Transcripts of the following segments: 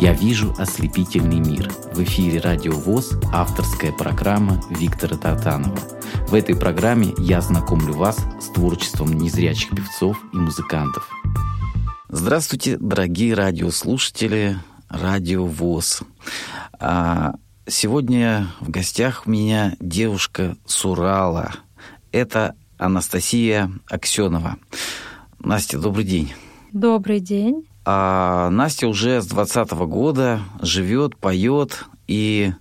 Я вижу ослепительный мир. В эфире Радио ВОЗ авторская программа Виктора Тартанова. В этой программе я знакомлю вас с творчеством незрячих певцов и музыкантов. Здравствуйте, дорогие радиослушатели Радио ВОЗ. А, сегодня в гостях у меня девушка с Урала. Это Анастасия Аксенова. Настя, добрый день. Добрый день. А Настя уже с 2020 года живет, поет и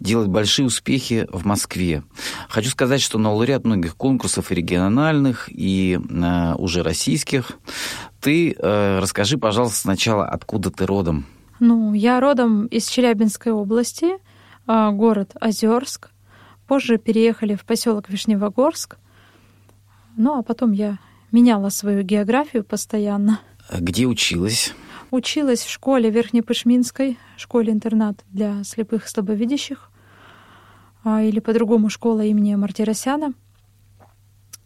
делает большие успехи в Москве. Хочу сказать, что на лауреат многих конкурсов региональных, и э, уже российских. Ты э, расскажи, пожалуйста, сначала, откуда ты родом? Ну, я родом из Челябинской области, э, город Озерск. Позже переехали в поселок Вишневогорск. Ну, а потом я меняла свою географию постоянно. Где училась? Училась в школе Верхнепышминской, школе-интернат для слепых и слабовидящих, а, или по-другому школа имени Мартиросяна.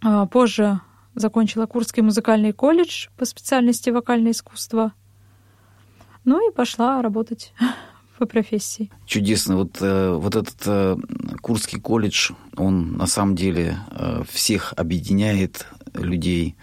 А, позже закончила Курский музыкальный колледж по специальности вокальное искусство. Ну и пошла работать по профессии. Чудесно. Вот, э, вот этот э, Курский колледж, он на самом деле э, всех объединяет людей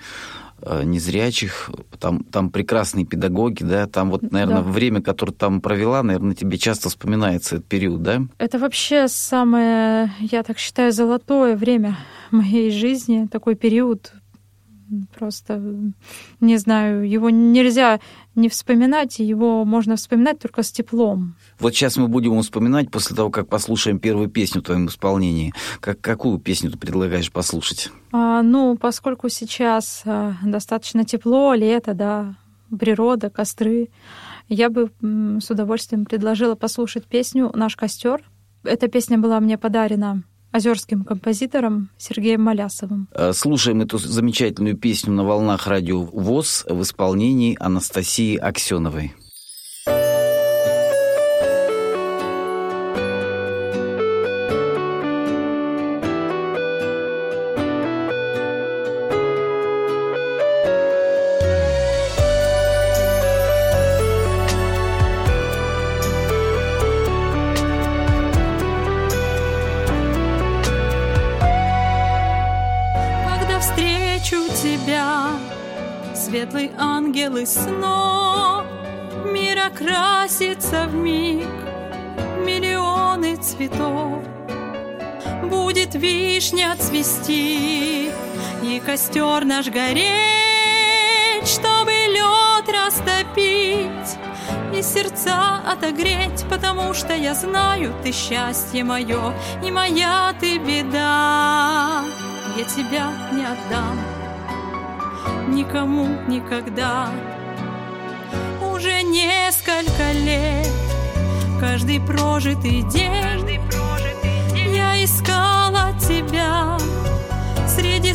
незрячих, там, там прекрасные педагоги, да, там вот, наверное, да. время, которое там провела, наверное, тебе часто вспоминается этот период, да? Это вообще самое, я так считаю, золотое время моей жизни, такой период, просто, не знаю, его нельзя не вспоминать, его можно вспоминать только с теплом. Вот сейчас мы будем вспоминать после того, как послушаем первую песню в твоем исполнении. Как, какую песню ты предлагаешь послушать? А, ну, поскольку сейчас а, достаточно тепло, лето, да, природа, костры, я бы с удовольствием предложила послушать песню «Наш костер». Эта песня была мне подарена озерским композитором Сергеем Малясовым. Э, слушаем эту замечательную песню на волнах радио ВОЗ в исполнении Анастасии Аксеновой. Цвести и костер наш гореть Чтобы лед растопить и сердца отогреть Потому что я знаю, ты счастье мое И моя ты беда Я тебя не отдам никому никогда. Уже несколько лет, каждый прожитый день,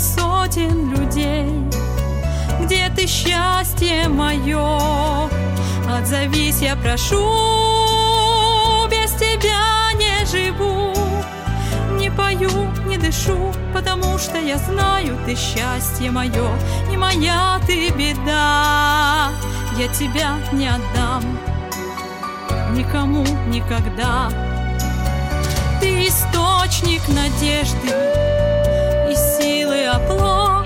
сотен людей. Где ты счастье мое? Отзовись, я прошу, без тебя не живу, не пою, не дышу, потому что я знаю, ты счастье мое, и моя ты беда. Я тебя не отдам никому никогда. Ты источник надежды силы оплот.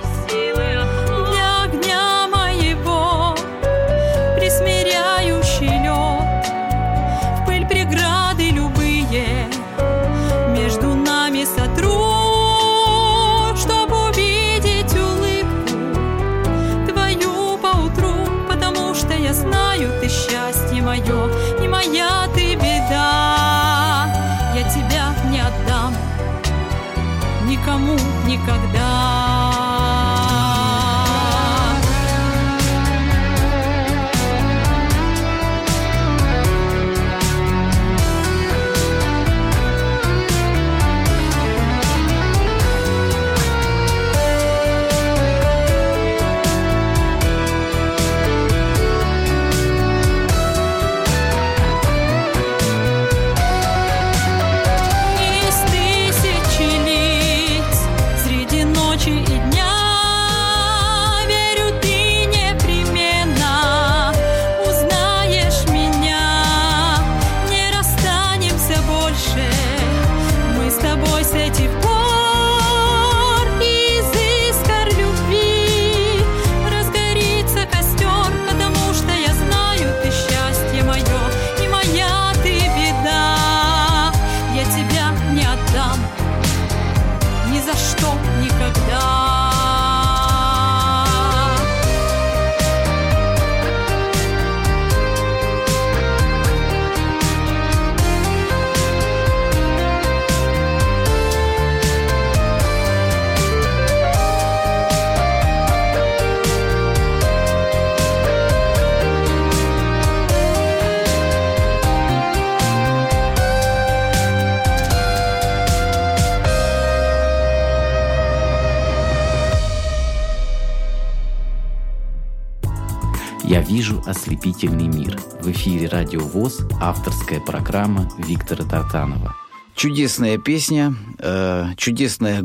«Ненавижу ослепительный мир». В эфире «Радио ВОЗ» авторская программа Виктора Тартанова. Чудесная песня, э, чудесная.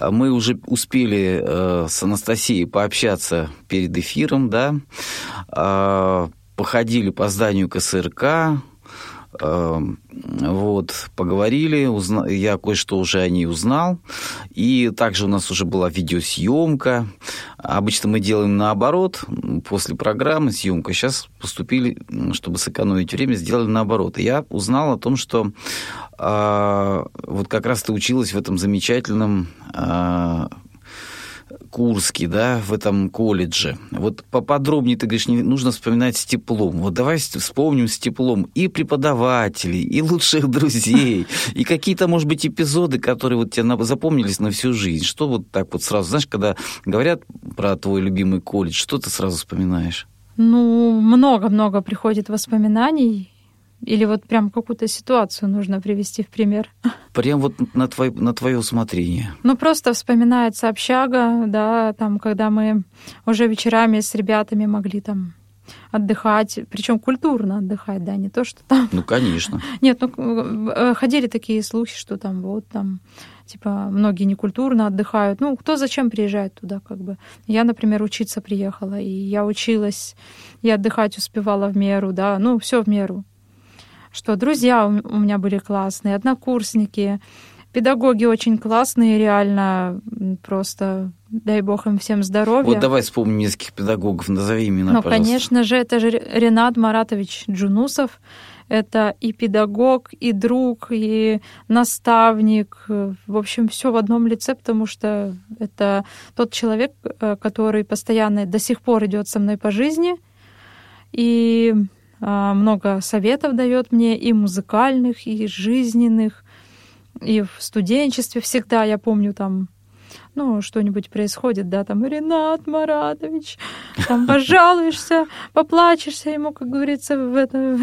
Мы уже успели э, с Анастасией пообщаться перед эфиром, да. Э, походили по зданию КСРК, вот, поговорили, узна... я кое-что уже о ней узнал. И также у нас уже была видеосъемка. Обычно мы делаем наоборот, после программы съемка. Сейчас поступили, чтобы сэкономить время, сделали наоборот. И я узнал о том, что э, вот как раз ты училась в этом замечательном э, Курске, да, в этом колледже. Вот поподробнее, ты говоришь, не нужно вспоминать с теплом. Вот давай вспомним с теплом и преподавателей, и лучших друзей, и какие-то, может быть, эпизоды, которые вот тебе запомнились на всю жизнь. Что вот так вот сразу, знаешь, когда говорят про твой любимый колледж, что ты сразу вспоминаешь? Ну, много-много приходит воспоминаний. Или вот прям какую-то ситуацию нужно привести в пример? Прям вот на, твой, на твое усмотрение. Ну, просто вспоминается общага, да, там, когда мы уже вечерами с ребятами могли там отдыхать, причем культурно отдыхать, да, не то, что там... Ну, конечно. Нет, ну, э, ходили такие слухи, что там вот там, типа, многие некультурно отдыхают. Ну, кто зачем приезжает туда, как бы. Я, например, учиться приехала, и я училась, и отдыхать успевала в меру, да, ну, все в меру что друзья у меня были классные, однокурсники, педагоги очень классные, реально просто дай бог им всем здоровья. Вот давай вспомним нескольких педагогов, назови имена, Ну, пожалуйста. конечно же, это же Ренат Маратович Джунусов. Это и педагог, и друг, и наставник. В общем, все в одном лице, потому что это тот человек, э, который постоянно до сих пор идет со мной по жизни. И много советов дает мне и музыкальных, и жизненных, и в студенчестве всегда, я помню, там ну, что-нибудь происходит, да, там, Ренат Маратович, там, пожалуешься, поплачешься ему, как говорится, в, это,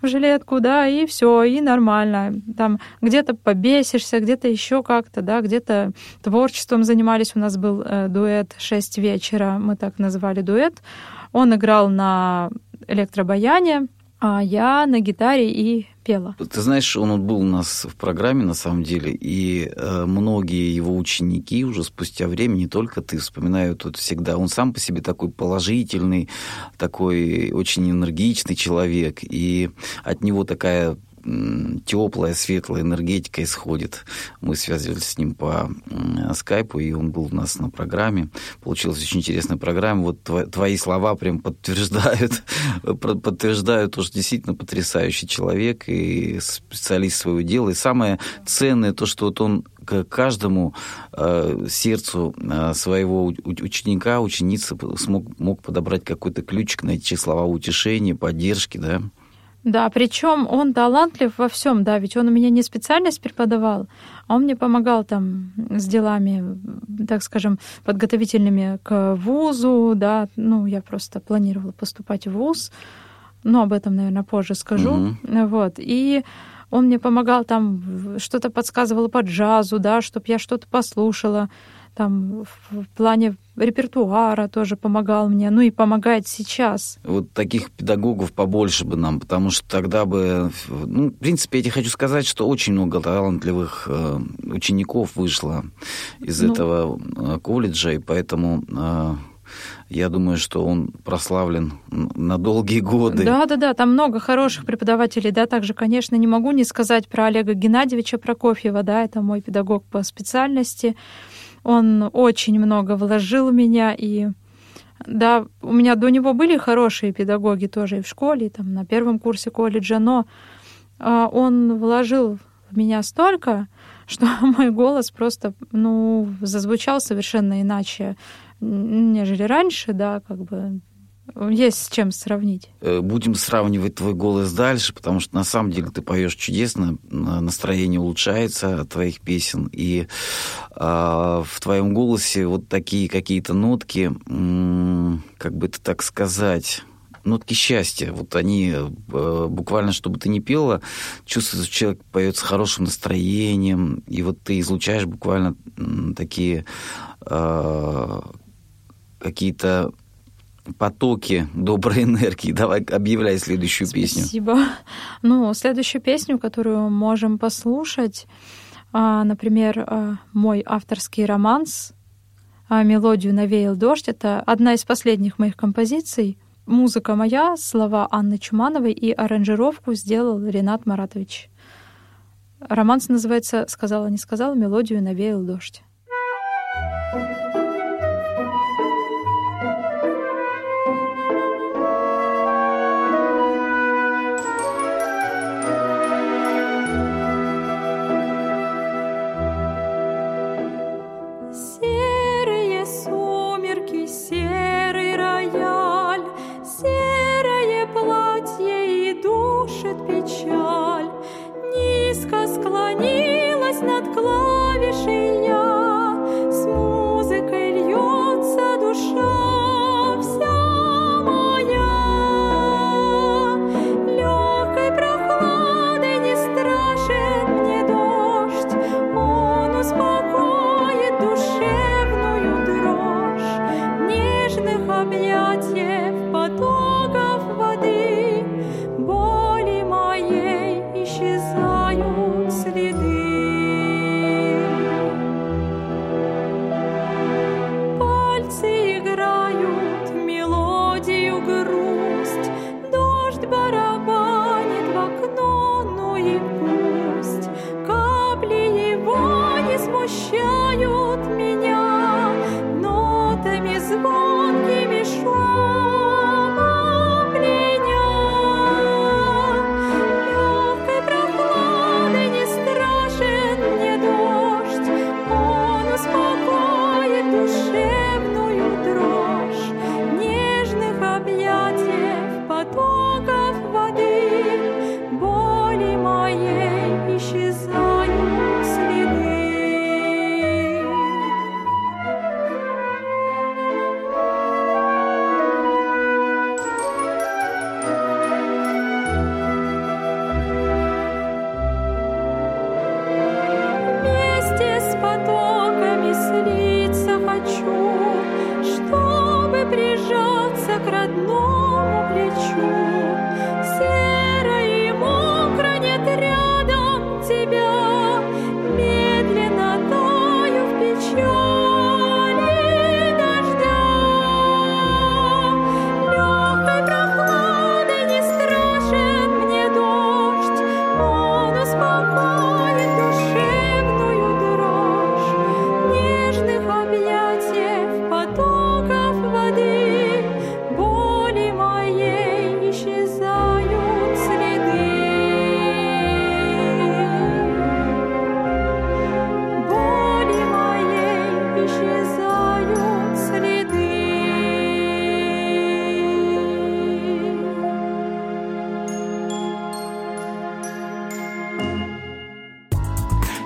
в жилетку, да, и все, и нормально. Там где-то побесишься, где-то еще как-то, да, где-то творчеством занимались. У нас был э, дуэт «Шесть вечера», мы так назвали дуэт. Он играл на электробаяние, а я на гитаре и пела. Ты знаешь, он был у нас в программе на самом деле, и э, многие его ученики уже спустя время, не только ты, вспоминают тут всегда, он сам по себе такой положительный, такой очень энергичный человек, и от него такая теплая, светлая энергетика исходит. Мы связывались с ним по скайпу, и он был у нас на программе. Получилась очень интересная программа. Вот твои слова прям подтверждают, подтверждают то, что действительно потрясающий человек и специалист своего дела. И самое ценное то, что вот он к каждому э, сердцу э, своего ученика, ученицы смог, мог подобрать какой-то ключик, найти слова утешения, поддержки, да. Да, причем он талантлив во всем, да, ведь он у меня не специальность преподавал, а он мне помогал там с делами, так скажем, подготовительными к вузу, да, ну, я просто планировала поступать в вуз, но об этом, наверное, позже скажу, mm-hmm. вот, и он мне помогал там, что-то подсказывал по джазу, да, чтобы я что-то послушала, там в плане репертуара тоже помогал мне, ну и помогает сейчас. Вот таких педагогов побольше бы нам, потому что тогда бы, ну, в принципе, я тебе хочу сказать, что очень много талантливых э, учеников вышло из ну, этого э, колледжа, и поэтому э, я думаю, что он прославлен на долгие годы. Да, да, да, там много хороших преподавателей, да, также, конечно, не могу не сказать про Олега Геннадьевича Прокофьева, да, это мой педагог по специальности. Он очень много вложил в меня, и да, у меня до него были хорошие педагоги тоже и в школе, и там на первом курсе колледжа, но а, он вложил в меня столько, что мой голос просто, ну, зазвучал совершенно иначе, нежели раньше, да, как бы есть с чем сравнить. Э, будем сравнивать твой голос дальше, потому что на самом деле ты поешь чудесно, настроение улучшается от твоих песен, и э, в твоем голосе вот такие какие-то нотки, как бы это так сказать, нотки счастья. Вот они э, буквально, чтобы ты не пела, чувствуется, что человек поет с хорошим настроением, и вот ты излучаешь буквально такие э, какие-то потоке доброй энергии. Давай объявляй следующую песню. Спасибо. Ну, следующую песню, которую можем послушать, а, например, а, мой авторский романс а, «Мелодию навеял дождь». Это одна из последних моих композиций. Музыка моя, слова Анны Чумановой и аранжировку сделал Ренат Маратович. Романс называется «Сказала, не сказала, мелодию навеял дождь».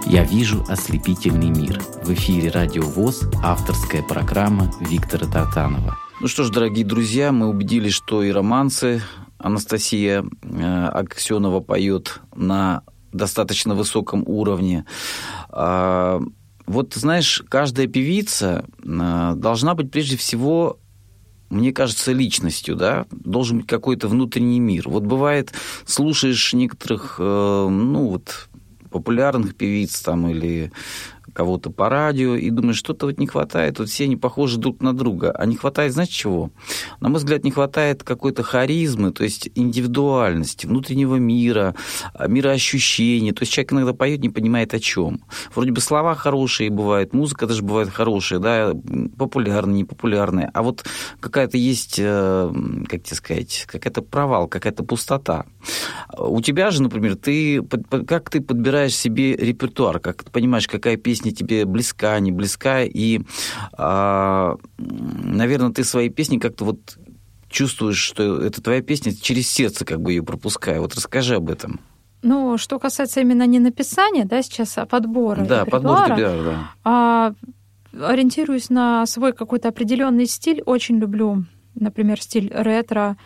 «Я вижу ослепительный мир». В эфире «Радио ВОЗ» авторская программа Виктора Тартанова. Ну что ж, дорогие друзья, мы убедились, что и романсы Анастасия э, Аксенова поет на достаточно высоком уровне. А, вот, знаешь, каждая певица э, должна быть прежде всего мне кажется, личностью, да, должен быть какой-то внутренний мир. Вот бывает, слушаешь некоторых, э, ну вот, популярных певиц там или кого-то по радио, и думаешь, что-то вот не хватает, вот все они похожи друг на друга. А не хватает, знаете чего? На мой взгляд, не хватает какой-то харизмы, то есть индивидуальности, внутреннего мира, мироощущения. То есть человек иногда поет, не понимает о чем. Вроде бы слова хорошие бывают, музыка даже бывает хорошая, да, популярная, непопулярная. А вот какая-то есть, э, как тебе сказать, какая-то провал, какая-то пустота. У тебя же, например, ты, как ты подбираешь себе репертуар, как ты понимаешь, какая песня песня тебе близка, не близка, и, а, наверное, ты свои песни как-то вот чувствуешь, что это твоя песня через сердце как бы ее пропуская. Вот расскажи об этом. Ну, что касается именно не написания, да, сейчас, а подбора Да, подбор репертуара, да. А, ориентируюсь на свой какой-то определенный стиль. Очень люблю, например, стиль ретро,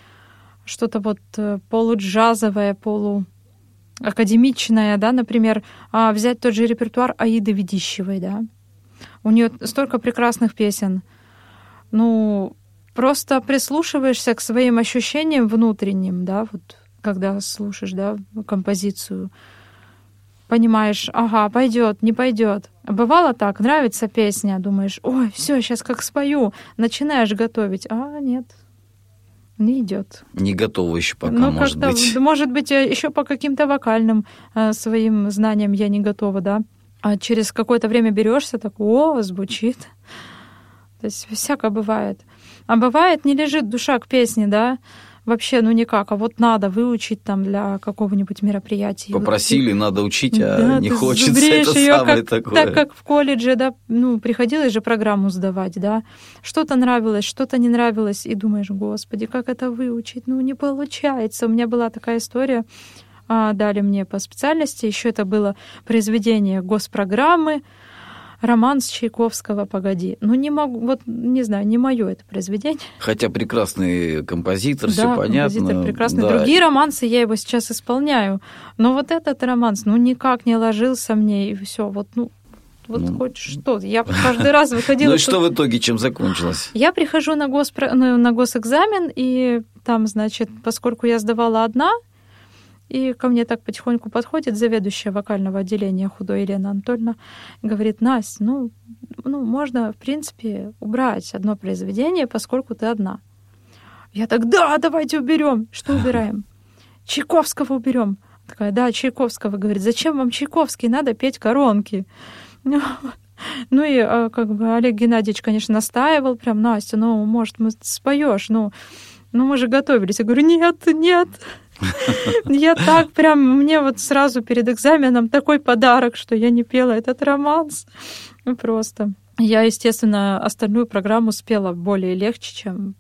что-то вот э, полуджазовое, полу академичная, да, например, а взять тот же репертуар Аиды Ведищевой, да. У нее столько прекрасных песен. Ну, просто прислушиваешься к своим ощущениям внутренним, да, вот когда слушаешь, да, композицию, понимаешь, ага, пойдет, не пойдет. Бывало так, нравится песня, думаешь, ой, все, сейчас как спою, начинаешь готовить, а нет, не идет. Не готова еще пока, ну, может быть. Может быть, э, еще по каким-то вокальным э, своим знаниям я не готова, да. А через какое-то время берешься, так, о, звучит. То есть всякое бывает. А бывает, не лежит душа к песне, да, вообще, ну никак, а вот надо выучить там для какого-нибудь мероприятия. Попросили, вот, надо учить, а да, не хочется, это её самое как, такое. Так как в колледже, да, ну, приходилось же программу сдавать, да, что-то нравилось, что-то не нравилось, и думаешь, господи, как это выучить, ну, не получается. У меня была такая история, а, дали мне по специальности, еще это было произведение госпрограммы, роман с Чайковского «Погоди». Ну, не могу, вот, не знаю, не мое это произведение. Хотя прекрасный композитор, да, все понятно. композитор прекрасный. Да. Другие романсы я его сейчас исполняю, но вот этот романс, ну, никак не ложился мне, и все, вот, ну, вот ну, хоть что. Я каждый раз выходила... Ну и что в итоге, чем закончилось? Я прихожу на, госпро... на госэкзамен, и там, значит, поскольку я сдавала одна, и ко мне так потихоньку подходит заведующая вокального отделения худой Елена Анатольевна, говорит, Настя, ну, ну, можно, в принципе, убрать одно произведение, поскольку ты одна. Я так, да, давайте уберем. Что убираем? Чайковского уберем. Такая, да, Чайковского. Говорит, зачем вам Чайковский? Надо петь коронки. Ну и а, как бы Олег Геннадьевич, конечно, настаивал прям, Настя, ну, может, мы споешь, ну, ну мы же готовились. Я говорю, нет, нет, я так прям, мне вот сразу перед экзаменом такой подарок, что я не пела этот романс. Ну, просто. Я, естественно, остальную программу спела более легче, чем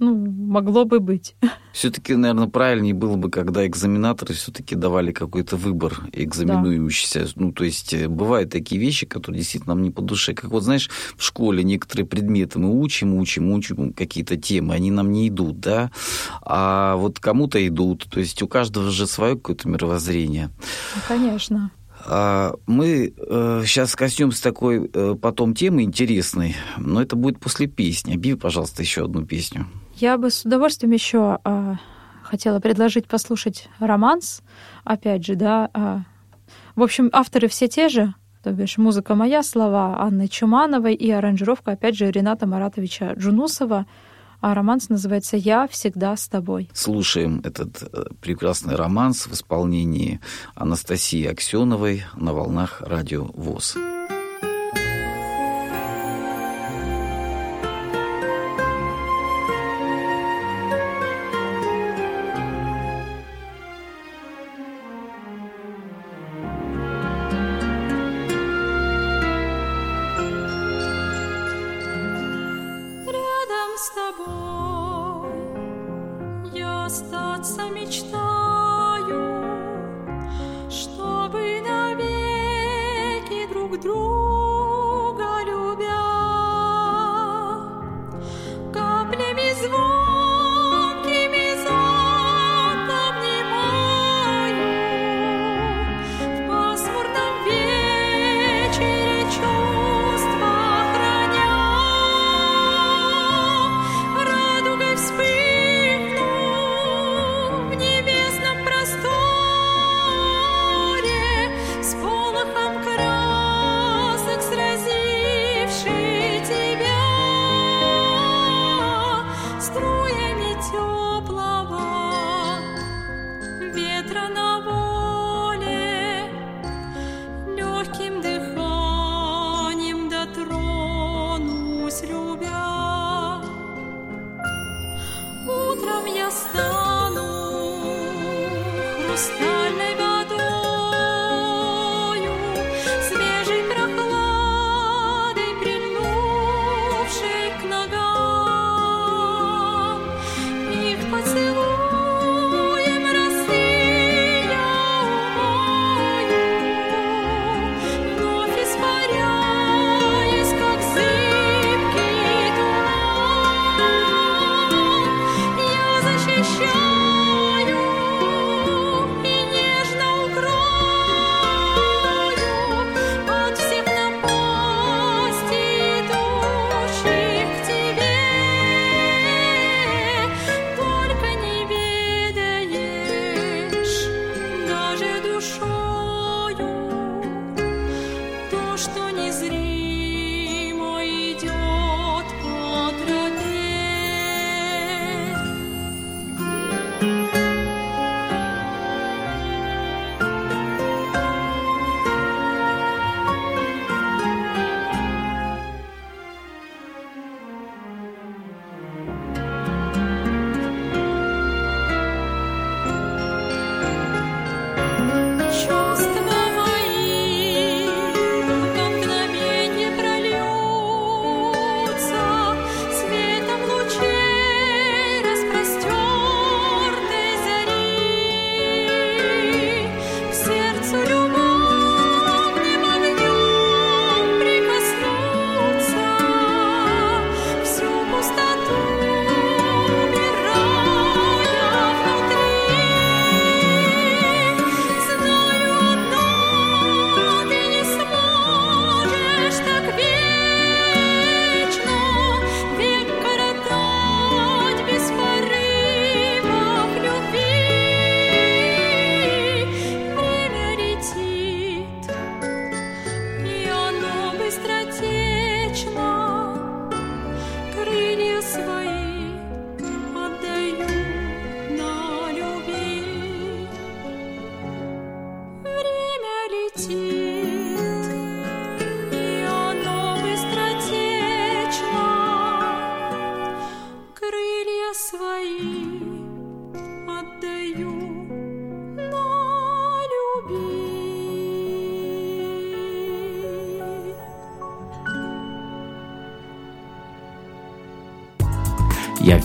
ну, могло бы быть. Все-таки, наверное, правильнее было бы, когда экзаменаторы все-таки давали какой-то выбор экзаменующийся. Да. Ну, то есть э, бывают такие вещи, которые действительно нам не по душе. Как вот, знаешь, в школе некоторые предметы мы учим, учим, учим какие-то темы, они нам не идут, да, а вот кому-то идут. То есть у каждого же свое какое-то мировоззрение. Ну, конечно. А, мы сейчас э, коснемся такой э, потом темы интересной, но это будет после песни. Объяви, пожалуйста, еще одну песню. Я бы с удовольствием еще а, хотела предложить послушать романс, опять же, да. А, в общем, авторы все те же, то бишь музыка моя, слова Анны Чумановой и аранжировка, опять же, Рената Маратовича Джунусова. А романс называется «Я всегда с тобой». Слушаем этот э, прекрасный романс в исполнении Анастасии Аксеновой на волнах радио ВОЗ. тобой и остаться мечтой.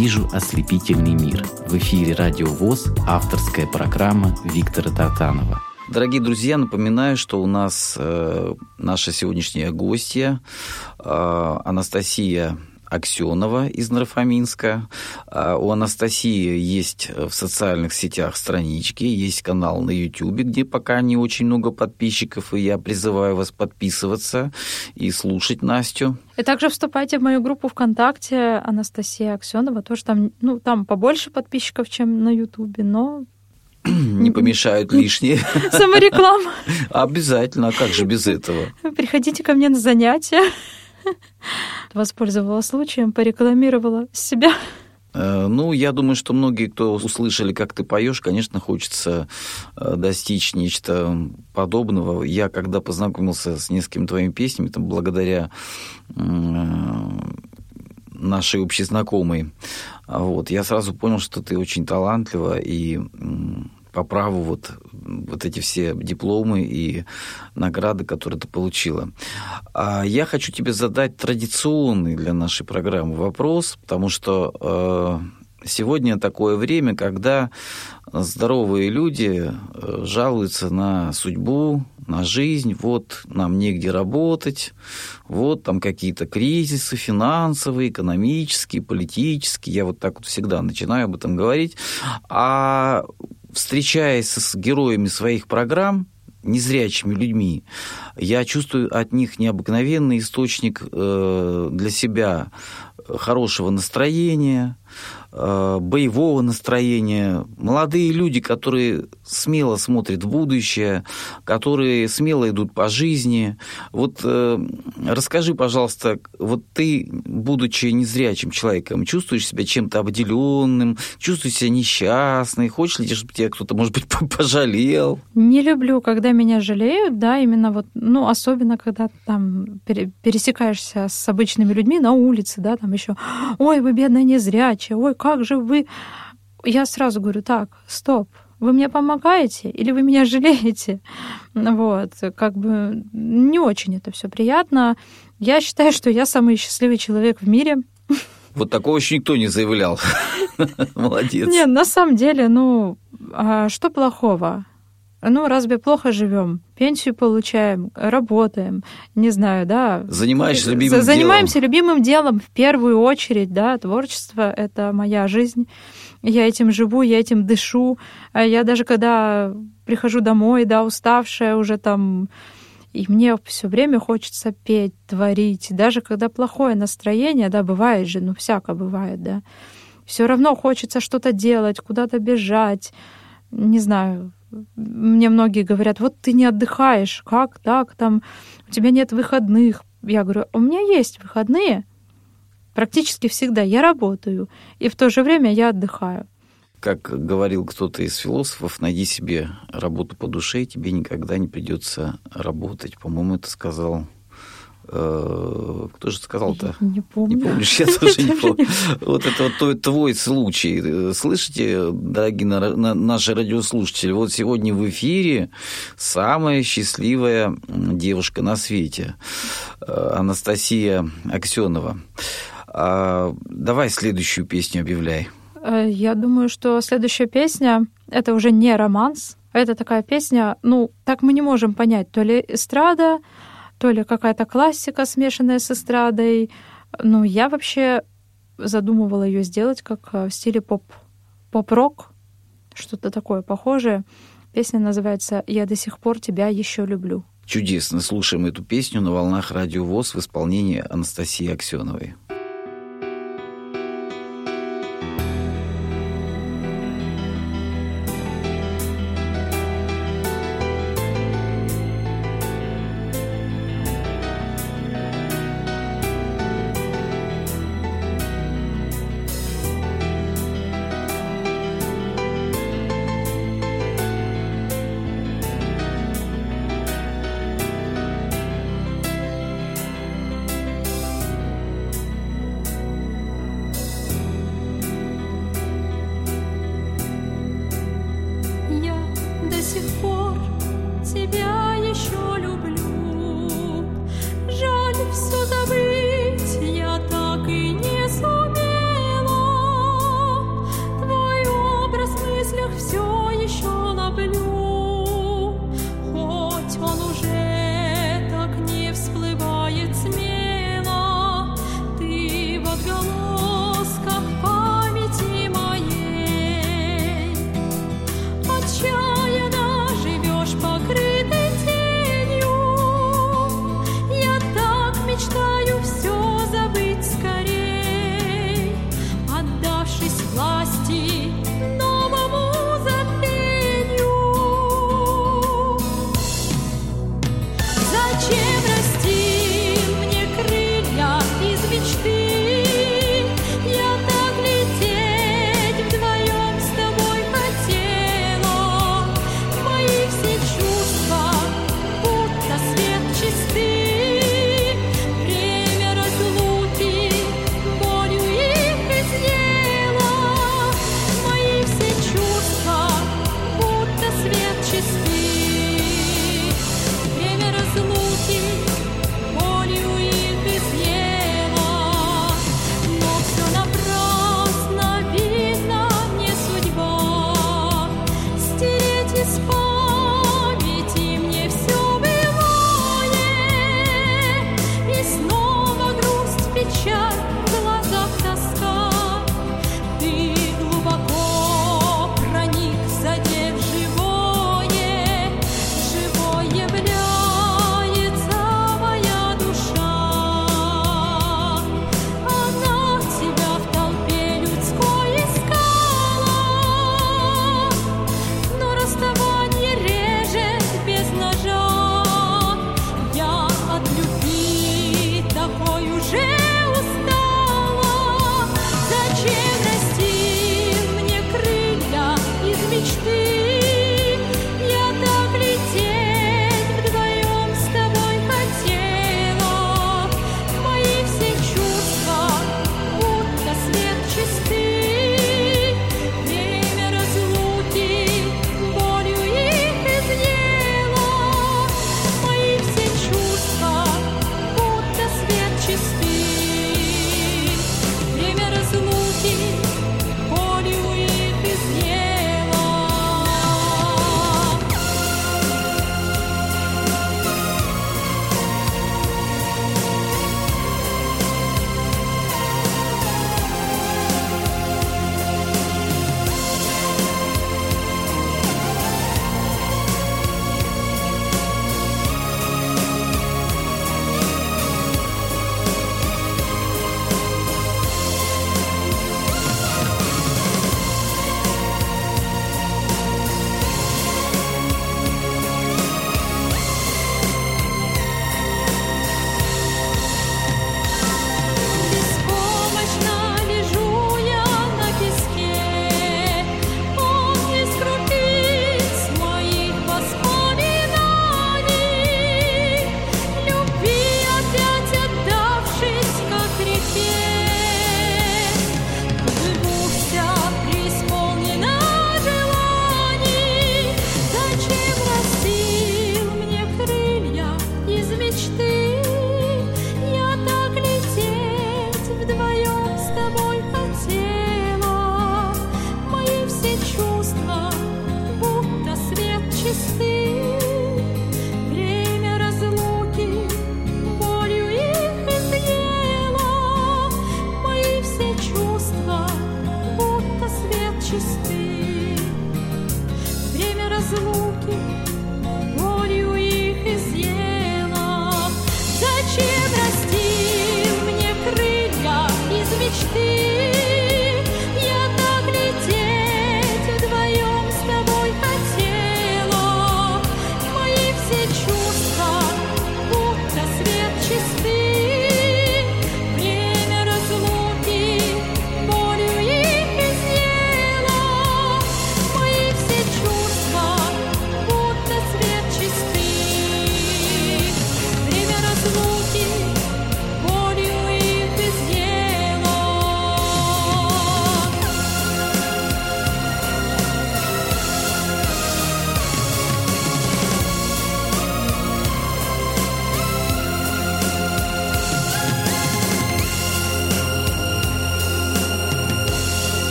Вижу ослепительный мир». В эфире «Радио ВОЗ» авторская программа Виктора Татанова. Дорогие друзья, напоминаю, что у нас э, наша сегодняшняя гостья э, Анастасия Аксенова из Нарфаминска. А, у Анастасии есть в социальных сетях странички, есть канал на YouTube, где пока не очень много подписчиков, и я призываю вас подписываться и слушать Настю. И также вступайте в мою группу ВКонтакте Анастасия Аксенова. Тоже там, ну, там побольше подписчиков, чем на YouTube, но не помешают лишние. Самореклама. Обязательно, а как же без этого? Приходите ко мне на занятия. Воспользовалась случаем, порекламировала себя. Э, ну, я думаю, что многие, кто услышали, как ты поешь, конечно, хочется э, достичь нечто подобного. Я, когда познакомился с несколькими твоими песнями, там, благодаря э, нашей общей знакомой, вот, я сразу понял, что ты очень талантлива и по праву вот, вот эти все дипломы и награды, которые ты получила. А я хочу тебе задать традиционный для нашей программы вопрос, потому что э, сегодня такое время, когда здоровые люди э, жалуются на судьбу, на жизнь, вот нам негде работать, вот там какие-то кризисы финансовые, экономические, политические. Я вот так вот всегда начинаю об этом говорить. А встречаясь с героями своих программ, незрячими людьми, я чувствую от них необыкновенный источник э, для себя хорошего настроения, боевого настроения, молодые люди, которые смело смотрят в будущее, которые смело идут по жизни. Вот э, расскажи, пожалуйста, вот ты, будучи незрячим человеком, чувствуешь себя чем-то обделенным, чувствуешь себя несчастной, хочешь ли, чтобы тебя кто-то, может быть, пожалел? Не люблю, когда меня жалеют, да, именно вот, ну, особенно, когда там пересекаешься с обычными людьми на улице, да, там еще, ой, вы бедная незрячая, ой, как же вы... Я сразу говорю, так, стоп, вы мне помогаете или вы меня жалеете? Вот, как бы не очень это все приятно. Я считаю, что я самый счастливый человек в мире. Вот такого еще никто не заявлял. Молодец. Нет, на самом деле, ну, а что плохого? Ну, разве плохо живем? Пенсию получаем, работаем, не знаю, да. Занимаешься любимым Занимаемся делом. любимым делом в первую очередь, да. Творчество — это моя жизнь. Я этим живу, я этим дышу. А я даже когда прихожу домой, да, уставшая уже там, и мне все время хочется петь, творить. Даже когда плохое настроение, да, бывает же, ну, всяко бывает, да. Все равно хочется что-то делать, куда-то бежать, не знаю, мне многие говорят, вот ты не отдыхаешь, как так, там, у тебя нет выходных. Я говорю, у меня есть выходные, практически всегда я работаю, и в то же время я отдыхаю. Как говорил кто-то из философов, найди себе работу по душе, и тебе никогда не придется работать. По-моему, это сказал кто же сказал-то? Не помню. Не помнишь? Я тоже не помню. Вот это вот твой случай. Слышите, дорогие наши радиослушатели, вот сегодня в эфире самая счастливая девушка на свете, э, Анастасия Аксенова. А, давай следующую песню объявляй. Э, я думаю, что следующая песня — это уже не романс, это такая песня, ну, так мы не можем понять, то ли эстрада, то ли какая-то классика, смешанная с эстрадой. Ну, я вообще задумывала ее сделать как э, в стиле поп, поп-рок, что-то такое похожее. Песня называется «Я до сих пор тебя еще люблю». Чудесно. Слушаем эту песню на волнах Радио ВОЗ в исполнении Анастасии Аксеновой.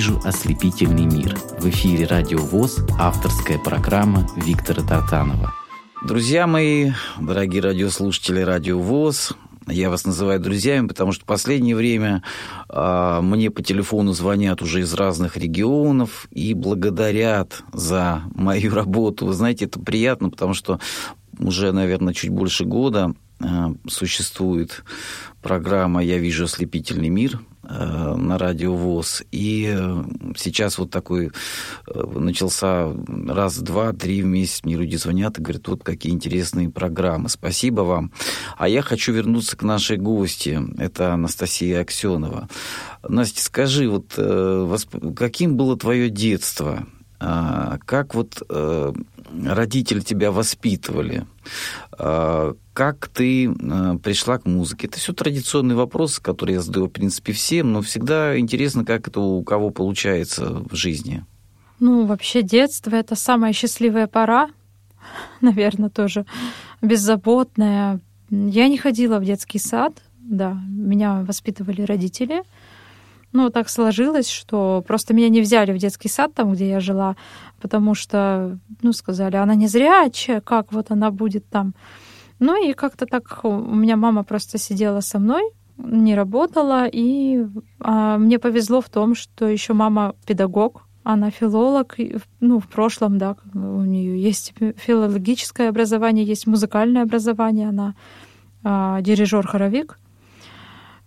Вижу ослепительный мир. В эфире Радио ВОЗ, авторская программа Виктора Тартанова. Друзья мои, дорогие радиослушатели Радио ВОЗ, я вас называю друзьями, потому что в последнее время э, мне по телефону звонят уже из разных регионов и благодарят за мою работу. Вы знаете, это приятно, потому что уже, наверное, чуть больше года э, существует программа «Я вижу ослепительный мир», на радио ВОЗ. И э, сейчас вот такой э, начался раз, два, три в месяц мне люди звонят и говорят, вот какие интересные программы. Спасибо вам. А я хочу вернуться к нашей гости. Это Анастасия Аксенова. Настя, скажи, вот каким было твое детство? А, как вот родители тебя воспитывали? А, как ты а, пришла к музыке? Это все традиционные вопросы, которые я задаю, в принципе, всем, но всегда интересно, как это у кого получается в жизни. Ну, вообще детство — это самая счастливая пора, наверное, тоже беззаботная. Я не ходила в детский сад, да, меня воспитывали родители. Ну, так сложилось, что просто меня не взяли в детский сад, там, где я жила, потому что, ну, сказали, она не зрячая, как вот она будет там. Ну, и как-то так у меня мама просто сидела со мной, не работала, и а, мне повезло в том, что еще мама педагог, она филолог, ну, в прошлом, да, у нее есть филологическое образование, есть музыкальное образование, она а, дирижер-хоровик.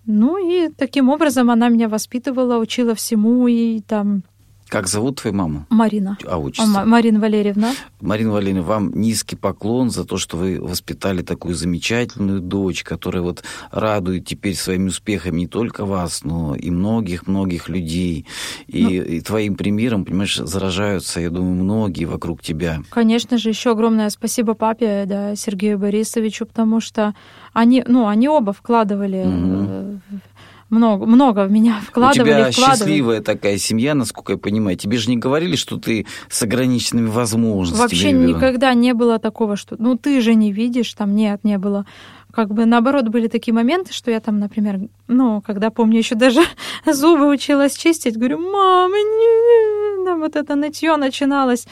Ну и таким образом она меня воспитывала, учила всему, и там как зовут твою маму? Марина. А отчество? А, Марина Валерьевна. Марина Валерьевна, вам низкий поклон за то, что вы воспитали такую замечательную дочь, которая вот радует теперь своими успехами не только вас, но и многих-многих людей. И, ну, и твоим примером, понимаешь, заражаются, я думаю, многие вокруг тебя. Конечно же, еще огромное спасибо папе, да, Сергею Борисовичу, потому что они, ну, они оба вкладывали угу много, много в меня вкладывали. У тебя вкладывали. счастливая такая семья, насколько я понимаю. Тебе же не говорили, что ты с ограниченными возможностями. Вообще ребенок. никогда не было такого, что ну ты же не видишь, там нет, не было. Как бы наоборот были такие моменты, что я там, например, ну, когда помню, еще даже зубы училась чистить, говорю, мама, не, да, вот это нытье начиналось.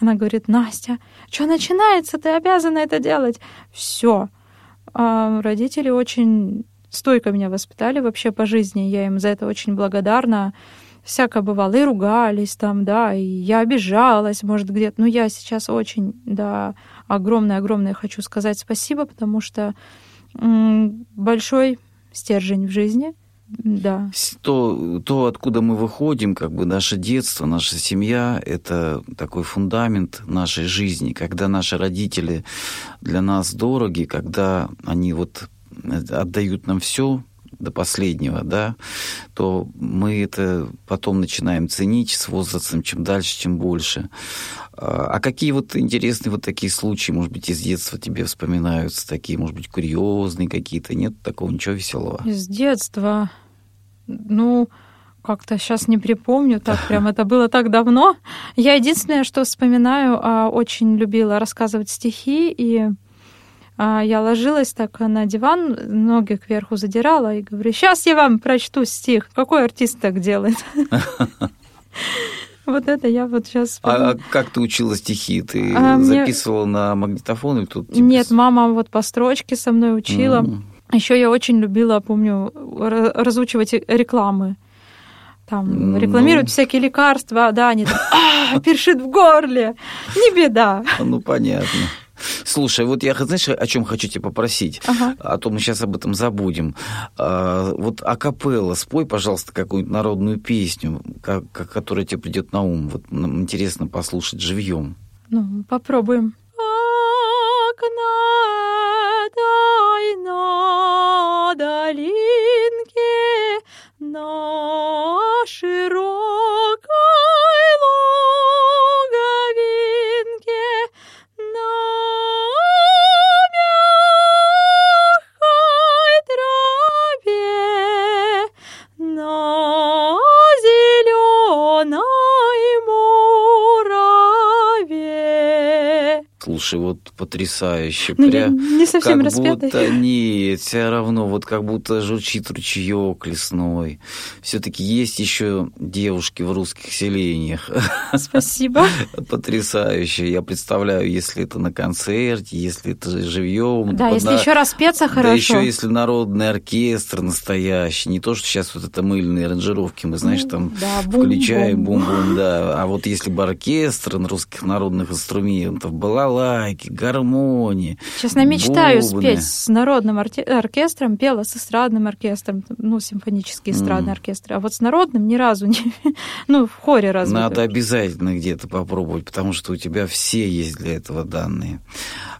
Она говорит, Настя, что начинается, ты обязана это делать. Все. А родители очень стойко меня воспитали вообще по жизни. Я им за это очень благодарна. Всяко бывало, и ругались там, да, и я обижалась, может, где-то. Но я сейчас очень, да, огромное-огромное хочу сказать спасибо, потому что большой стержень в жизни, да. То, то, откуда мы выходим, как бы наше детство, наша семья, это такой фундамент нашей жизни, когда наши родители для нас дороги, когда они вот отдают нам все до последнего, да, то мы это потом начинаем ценить с возрастом, чем дальше, чем больше. А, а какие вот интересные вот такие случаи, может быть, из детства тебе вспоминаются, такие, может быть, курьезные какие-то? Нет такого ничего веселого? Из детства? Ну, как-то сейчас не припомню, так прям это было так давно. Я единственное, что вспоминаю, а, очень любила рассказывать стихи, и я ложилась так на диван, ноги кверху задирала и говорю, сейчас я вам прочту стих. Какой артист так делает? Вот это я вот сейчас... А как ты учила стихи? Ты а записывала на магнитофон или тут? Нет, мама вот по строчке со мной учила. Еще я очень любила, помню, разучивать рекламы. Там рекламируют ну... всякие лекарства, да, они там, а, першит в горле, не беда. Ну, понятно. Слушай, вот я, знаешь, о чем хочу тебя попросить? Ага. А то мы сейчас об этом забудем. А, вот акапелла, спой, пожалуйста, какую-нибудь народную песню, как, которая тебе придет на ум. Вот нам интересно послушать живьем. Ну, попробуем. на долинке на широкой Слушай, вот потрясающе. Ну, Прям не совсем как распятый. будто нет, все равно, вот как будто журчит ручеек лесной. Все-таки есть еще девушки в русских селениях. Спасибо. Потрясающе. Я представляю, если это на концерте, если это живьем. Да, если на... еще распеться хорошо. Да еще если народный оркестр настоящий. Не то, что сейчас вот это мыльные аранжировки, мы, знаешь, там да, бум, включаем бум-бум, да. А вот если бы оркестр на русских народных инструментов, балалайки, гармонии, Честно, мечтаю бубны. спеть с народным оркестром, пела с эстрадным оркестром, ну, симфонический эстрадный mm. оркестр. А вот с народным ни разу не... ну, в хоре разве Надо обязательно где-то попробовать, потому что у тебя все есть для этого данные.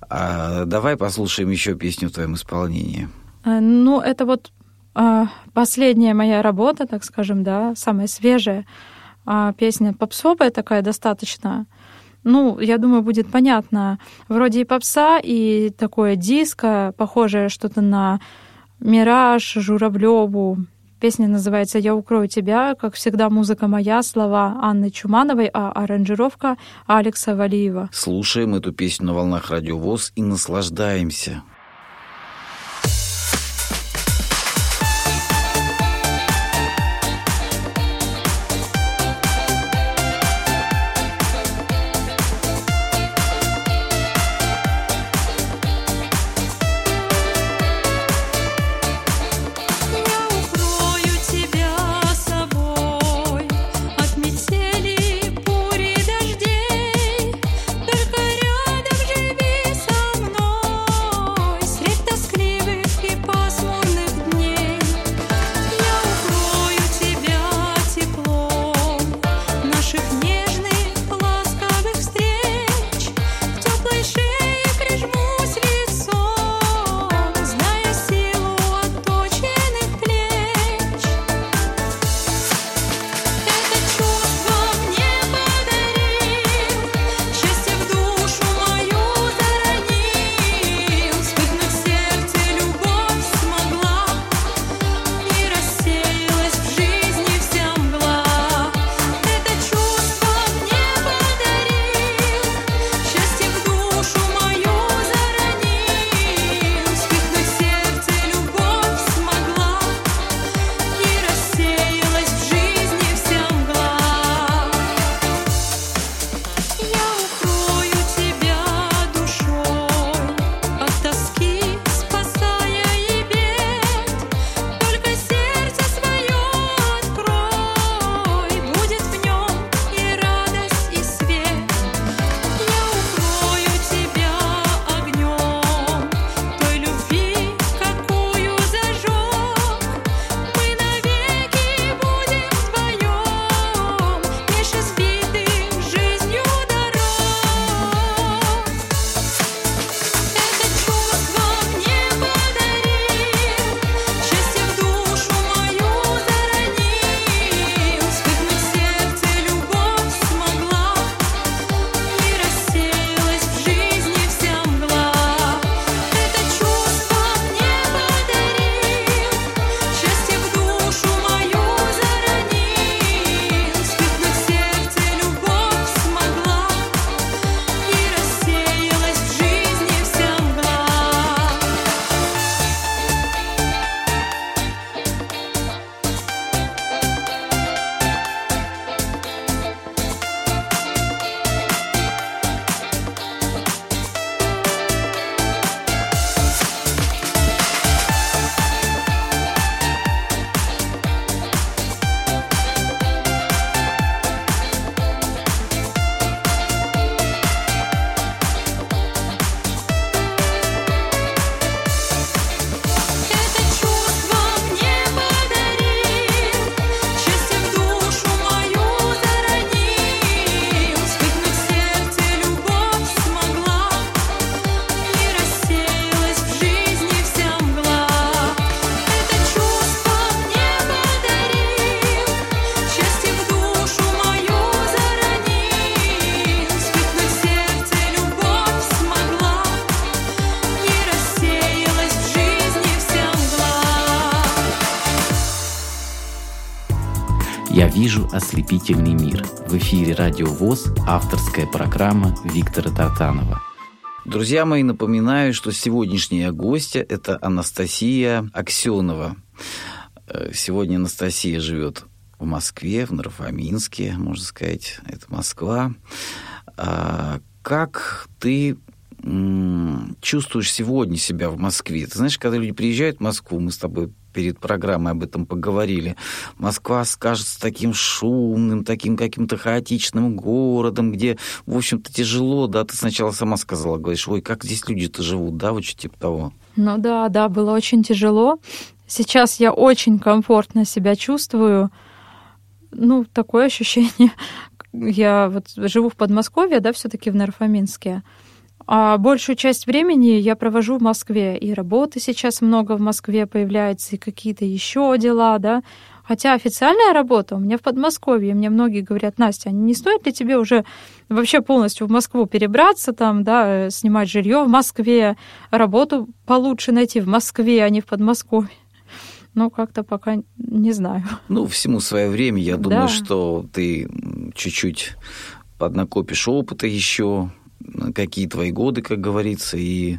А давай послушаем еще песню в твоем исполнении. Э, ну, это вот а, последняя моя работа, так скажем, да, самая свежая а, песня попсовая такая достаточно. Ну, я думаю, будет понятно. Вроде и попса, и такое диско, похожее что-то на Мираж, Журавлеву. Песня называется «Я укрою тебя». Как всегда, музыка моя, слова Анны Чумановой, а аранжировка Алекса Валиева. Слушаем эту песню на волнах Радио ВОЗ и наслаждаемся. Вижу ослепительный мир. В эфире Радио ВОЗ авторская программа Виктора Тартанова. Друзья мои, напоминаю, что сегодняшняя гостья – это Анастасия Аксенова. Э, сегодня Анастасия живет в Москве, в Нарфаминске, можно сказать, это Москва. А как ты чувствуешь сегодня себя в Москве? Ты знаешь, когда люди приезжают в Москву, мы с тобой перед программой об этом поговорили. Москва скажется таким шумным, таким каким-то хаотичным городом, где, в общем-то, тяжело, да, ты сначала сама сказала, говоришь, ой, как здесь люди-то живут, да, вот что типа того. Ну да, да, было очень тяжело. Сейчас я очень комфортно себя чувствую. Ну, такое ощущение. Я вот живу в Подмосковье, да, все-таки в Нарфаминске. А большую часть времени я провожу в Москве. И работы сейчас много в Москве появляется, и какие-то еще дела, да. Хотя официальная работа у меня в Подмосковье. Мне многие говорят, Настя, а не стоит ли тебе уже вообще полностью в Москву перебраться, там, да, снимать жилье в Москве, работу получше найти в Москве, а не в Подмосковье? Ну, как-то пока не знаю. Ну, всему свое время. Я думаю, да. что ты чуть-чуть поднакопишь опыта еще, какие твои годы, как говорится, и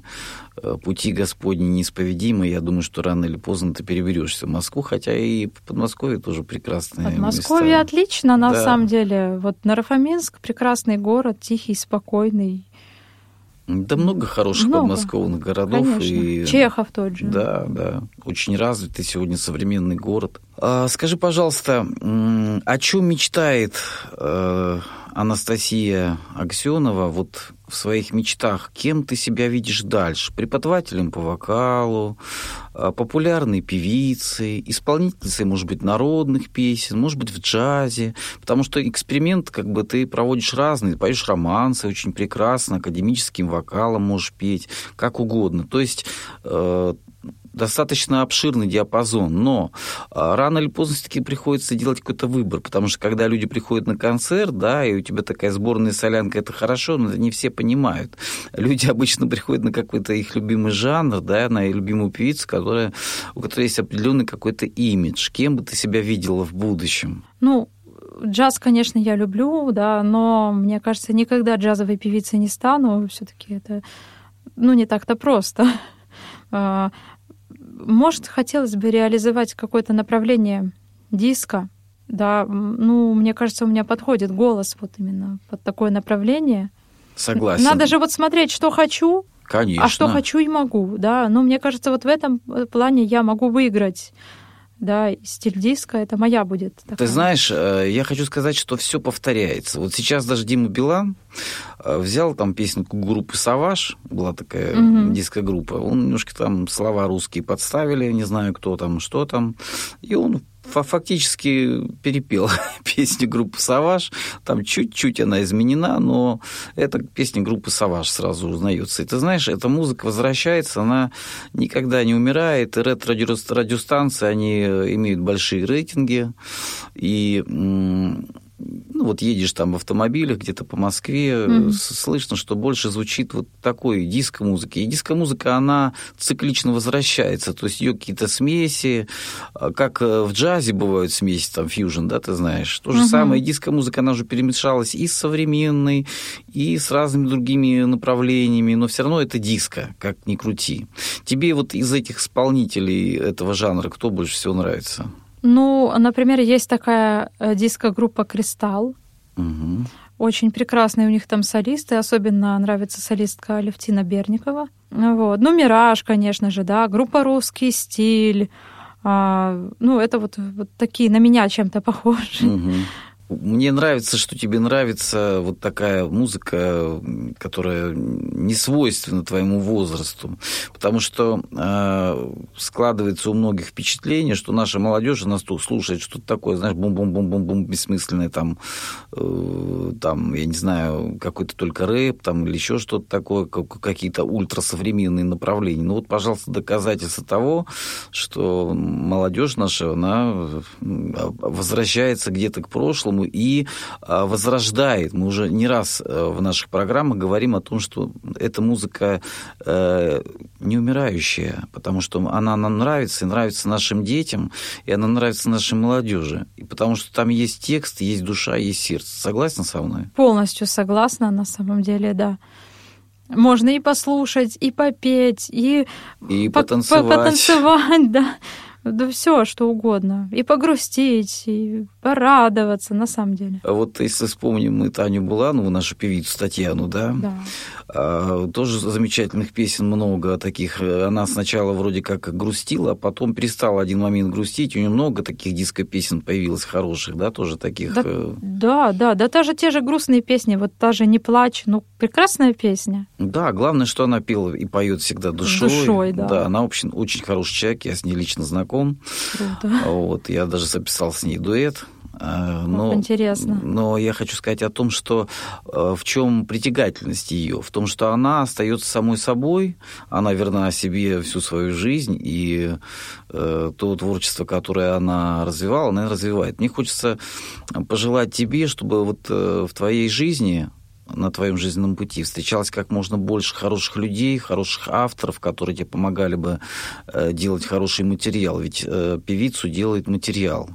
э, пути Господни неисповедимы. Я думаю, что рано или поздно ты переберешься в Москву, хотя и в Подмосковье тоже прекрасные Подмосковье места. отлично, на да. самом деле. Вот Нарафаминск прекрасный город, тихий, спокойный. Да много хороших много. подмосковных городов. Конечно. И... Чехов тот же. Да, да. Очень развитый сегодня современный город. А, скажи, пожалуйста, о чем мечтает э, Анастасия Аксенова вот в своих мечтах, кем ты себя видишь дальше? Преподавателем по вокалу, а, популярной певицей, исполнительницей, может быть, народных песен, может быть, в джазе, потому что эксперимент как бы ты проводишь разные, поешь романсы очень прекрасно, академическим вокалом можешь петь, как угодно. То есть э, достаточно обширный диапазон, но а, рано или поздно все-таки приходится делать какой-то выбор, потому что когда люди приходят на концерт, да, и у тебя такая сборная солянка, это хорошо, но это не все понимают. Люди обычно приходят на какой-то их любимый жанр, да, на любимую певицу, которая, у которой есть определенный какой-то имидж. Кем бы ты себя видела в будущем? Ну, джаз, конечно, я люблю, да, но мне кажется, никогда джазовой певицей не стану. Все-таки это, ну, не так-то просто. Может, хотелось бы реализовать какое-то направление диска, да, ну, мне кажется, у меня подходит голос вот именно под такое направление. Согласен. Надо же вот смотреть, что хочу, Конечно. а что хочу и могу, да. Но мне кажется, вот в этом плане я могу выиграть да, стиль диска, это моя будет. Такая. Ты знаешь, э, я хочу сказать, что все повторяется. Вот сейчас даже Дима Билан э, взял там песенку группы «Саваж», была такая угу. диско-группа, он немножко там слова русские подставили, не знаю, кто там, что там, и он фактически перепел песню группы «Саваж». Там чуть-чуть она изменена, но это песня группы «Саваж» сразу узнается. И ты знаешь, эта музыка возвращается, она никогда не умирает. Ретро-радиостанции, они имеют большие рейтинги. И ну, вот едешь там в автомобилях где-то по Москве, mm-hmm. слышно, что больше звучит вот такой диско-музыки. И диско-музыка, она циклично возвращается, то есть ее какие-то смеси, а, как э, в джазе бывают смеси, там, фьюжн, да, ты знаешь. То же mm-hmm. самое, диско-музыка, она уже перемешалась и с современной, и с разными другими направлениями, но все равно это диско, как ни крути. Тебе вот из этих исполнителей этого жанра кто больше всего нравится? Ну, например, есть такая э, диско-группа «Кристалл». Угу. Очень прекрасные у них там солисты. Особенно нравится солистка Левтина Берникова. Вот. Ну, «Мираж», конечно же, да. Группа «Русский стиль». А, ну, это вот, вот такие на меня чем-то похожи. Угу. Мне нравится, что тебе нравится вот такая музыка, которая не свойственна твоему возрасту, потому что э, складывается у многих впечатление, что наша молодежь нас тут слушает что-то такое, знаешь, бум-бум-бум-бум-бум, бессмысленное, там, э, там, я не знаю, какой-то только рэп, там, или еще что-то такое, какие-то ультрасовременные направления. Ну вот, пожалуйста, доказательство того, что молодежь наша, она возвращается где-то к прошлому, по-взрослому и а, возрождает. Мы уже не раз э, в наших программах говорим о том, что эта музыка э, не умирающая, потому что она нам нравится и нравится нашим детям, и она нравится нашей молодежи. И потому что там есть текст, есть душа, есть сердце. Согласна со мной? Полностью согласна, на самом деле, да. Можно и послушать, и попеть, и, и потанцевать. потанцевать, да да все, что угодно. И погрустить, и порадоваться, на самом деле. А вот если вспомним мы Таню Буланову, нашу певицу Татьяну, да? Да. А, тоже замечательных песен много таких. Она сначала вроде как грустила, а потом перестала один момент грустить. У нее много таких диско-песен появилось хороших, да, тоже таких. Да, э, да, да, да, даже те же грустные песни, вот та же «Не плачь», ну, прекрасная песня. Да, главное, что она пела и поет всегда душой. Душой, да. Да, она, общем, очень хороший человек, я с ней лично знаком. Круто. Вот, я даже записал с ней дуэт. А, но, интересно. Но я хочу сказать о том, что э, в чем притягательность ее, в том, что она остается самой собой, она верна себе всю свою жизнь, и э, то творчество, которое она развивала, она развивает. Мне хочется пожелать тебе, чтобы вот э, в твоей жизни на твоем жизненном пути встречалось как можно больше хороших людей, хороших авторов, которые тебе помогали бы э, делать хороший материал. Ведь э, певицу делает материал.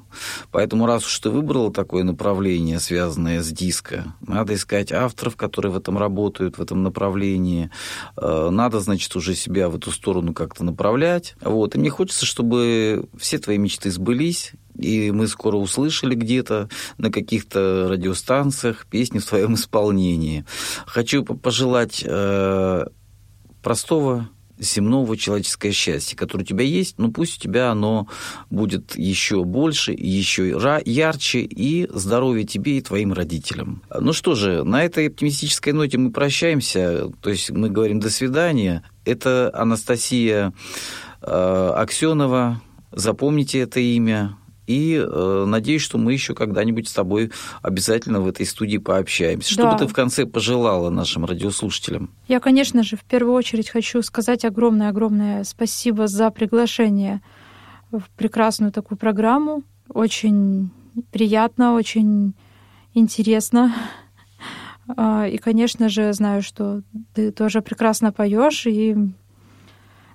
Поэтому раз уж ты выбрала такое направление, связанное с диско, надо искать авторов, которые в этом работают, в этом направлении. Э, надо, значит, уже себя в эту сторону как-то направлять. Вот. И мне хочется, чтобы все твои мечты сбылись, и мы скоро услышали где-то на каких-то радиостанциях песни в твоем исполнении. Хочу пожелать э, простого земного человеческое счастье, которое у тебя есть, но пусть у тебя оно будет еще больше, еще ярче, и здоровье тебе и твоим родителям. Ну что же, на этой оптимистической ноте мы прощаемся, то есть мы говорим «до свидания». Это Анастасия э, Аксенова, запомните это имя, и э, надеюсь, что мы еще когда-нибудь с тобой обязательно в этой студии пообщаемся. Да. Что бы ты в конце пожелала нашим радиослушателям? Я, конечно же, в первую очередь хочу сказать огромное-огромное спасибо за приглашение в прекрасную такую программу. Очень приятно, очень интересно. А, и, конечно же, знаю, что ты тоже прекрасно поешь, и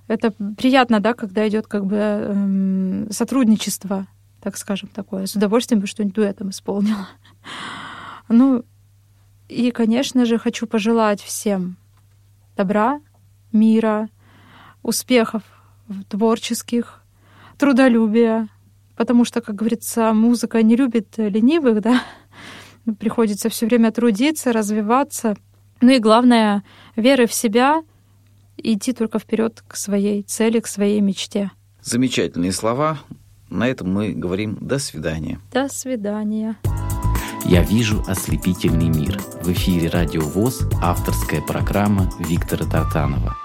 это приятно, да, когда идет как бы эм, сотрудничество так скажем, такое. С удовольствием бы что-нибудь дуэтом исполнила. Ну, и, конечно же, хочу пожелать всем добра, мира, успехов творческих, трудолюбия, потому что, как говорится, музыка не любит ленивых, да, приходится все время трудиться, развиваться. Ну и главное, веры в себя идти только вперед к своей цели, к своей мечте. Замечательные слова. На этом мы говорим «до свидания». До свидания. «Я вижу ослепительный мир». В эфире «Радио ВОЗ» авторская программа Виктора Тартанова –